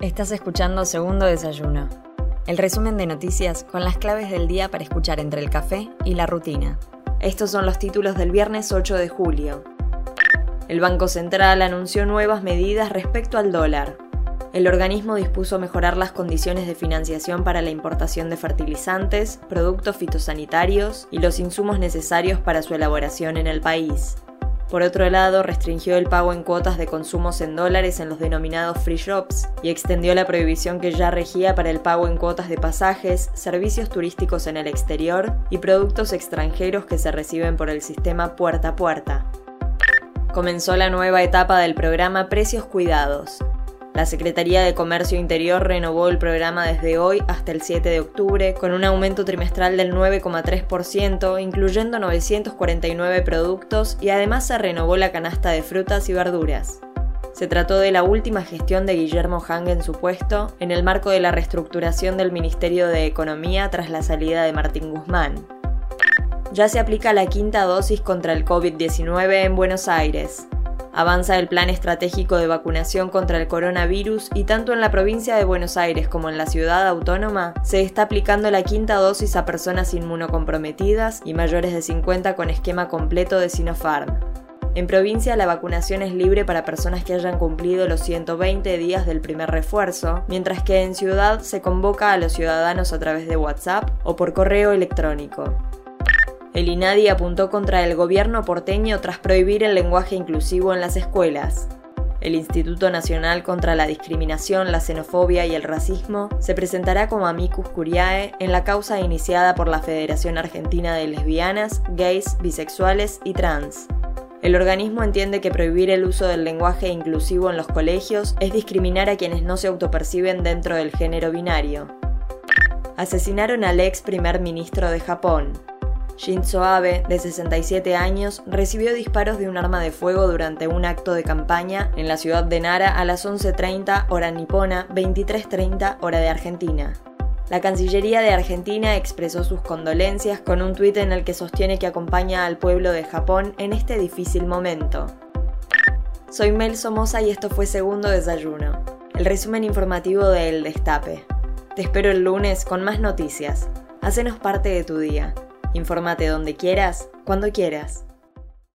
Estás escuchando Segundo Desayuno, el resumen de noticias con las claves del día para escuchar entre el café y la rutina. Estos son los títulos del viernes 8 de julio. El Banco Central anunció nuevas medidas respecto al dólar. El organismo dispuso mejorar las condiciones de financiación para la importación de fertilizantes, productos fitosanitarios y los insumos necesarios para su elaboración en el país. Por otro lado, restringió el pago en cuotas de consumos en dólares en los denominados free shops y extendió la prohibición que ya regía para el pago en cuotas de pasajes, servicios turísticos en el exterior y productos extranjeros que se reciben por el sistema puerta a puerta. Comenzó la nueva etapa del programa Precios Cuidados, la Secretaría de Comercio Interior renovó el programa desde hoy hasta el 7 de octubre con un aumento trimestral del 9,3%, incluyendo 949 productos y además se renovó la canasta de frutas y verduras. Se trató de la última gestión de Guillermo Hang en su puesto, en el marco de la reestructuración del Ministerio de Economía tras la salida de Martín Guzmán. Ya se aplica la quinta dosis contra el COVID-19 en Buenos Aires. Avanza el plan estratégico de vacunación contra el coronavirus y tanto en la provincia de Buenos Aires como en la ciudad autónoma se está aplicando la quinta dosis a personas inmunocomprometidas y mayores de 50 con esquema completo de Sinopharm. En provincia la vacunación es libre para personas que hayan cumplido los 120 días del primer refuerzo, mientras que en ciudad se convoca a los ciudadanos a través de WhatsApp o por correo electrónico. El INADI apuntó contra el gobierno porteño tras prohibir el lenguaje inclusivo en las escuelas. El Instituto Nacional contra la Discriminación, la Xenofobia y el Racismo se presentará como amicus curiae en la causa iniciada por la Federación Argentina de Lesbianas, Gays, Bisexuales y Trans. El organismo entiende que prohibir el uso del lenguaje inclusivo en los colegios es discriminar a quienes no se autoperciben dentro del género binario. Asesinaron al ex primer ministro de Japón. Shinzo Abe, de 67 años, recibió disparos de un arma de fuego durante un acto de campaña en la ciudad de Nara a las 11.30 hora nipona, 23.30 hora de Argentina. La Cancillería de Argentina expresó sus condolencias con un tuit en el que sostiene que acompaña al pueblo de Japón en este difícil momento. Soy Mel Somoza y esto fue Segundo Desayuno, el resumen informativo de El Destape. Te espero el lunes con más noticias. Hacenos parte de tu día. Infórmate donde quieras, cuando quieras.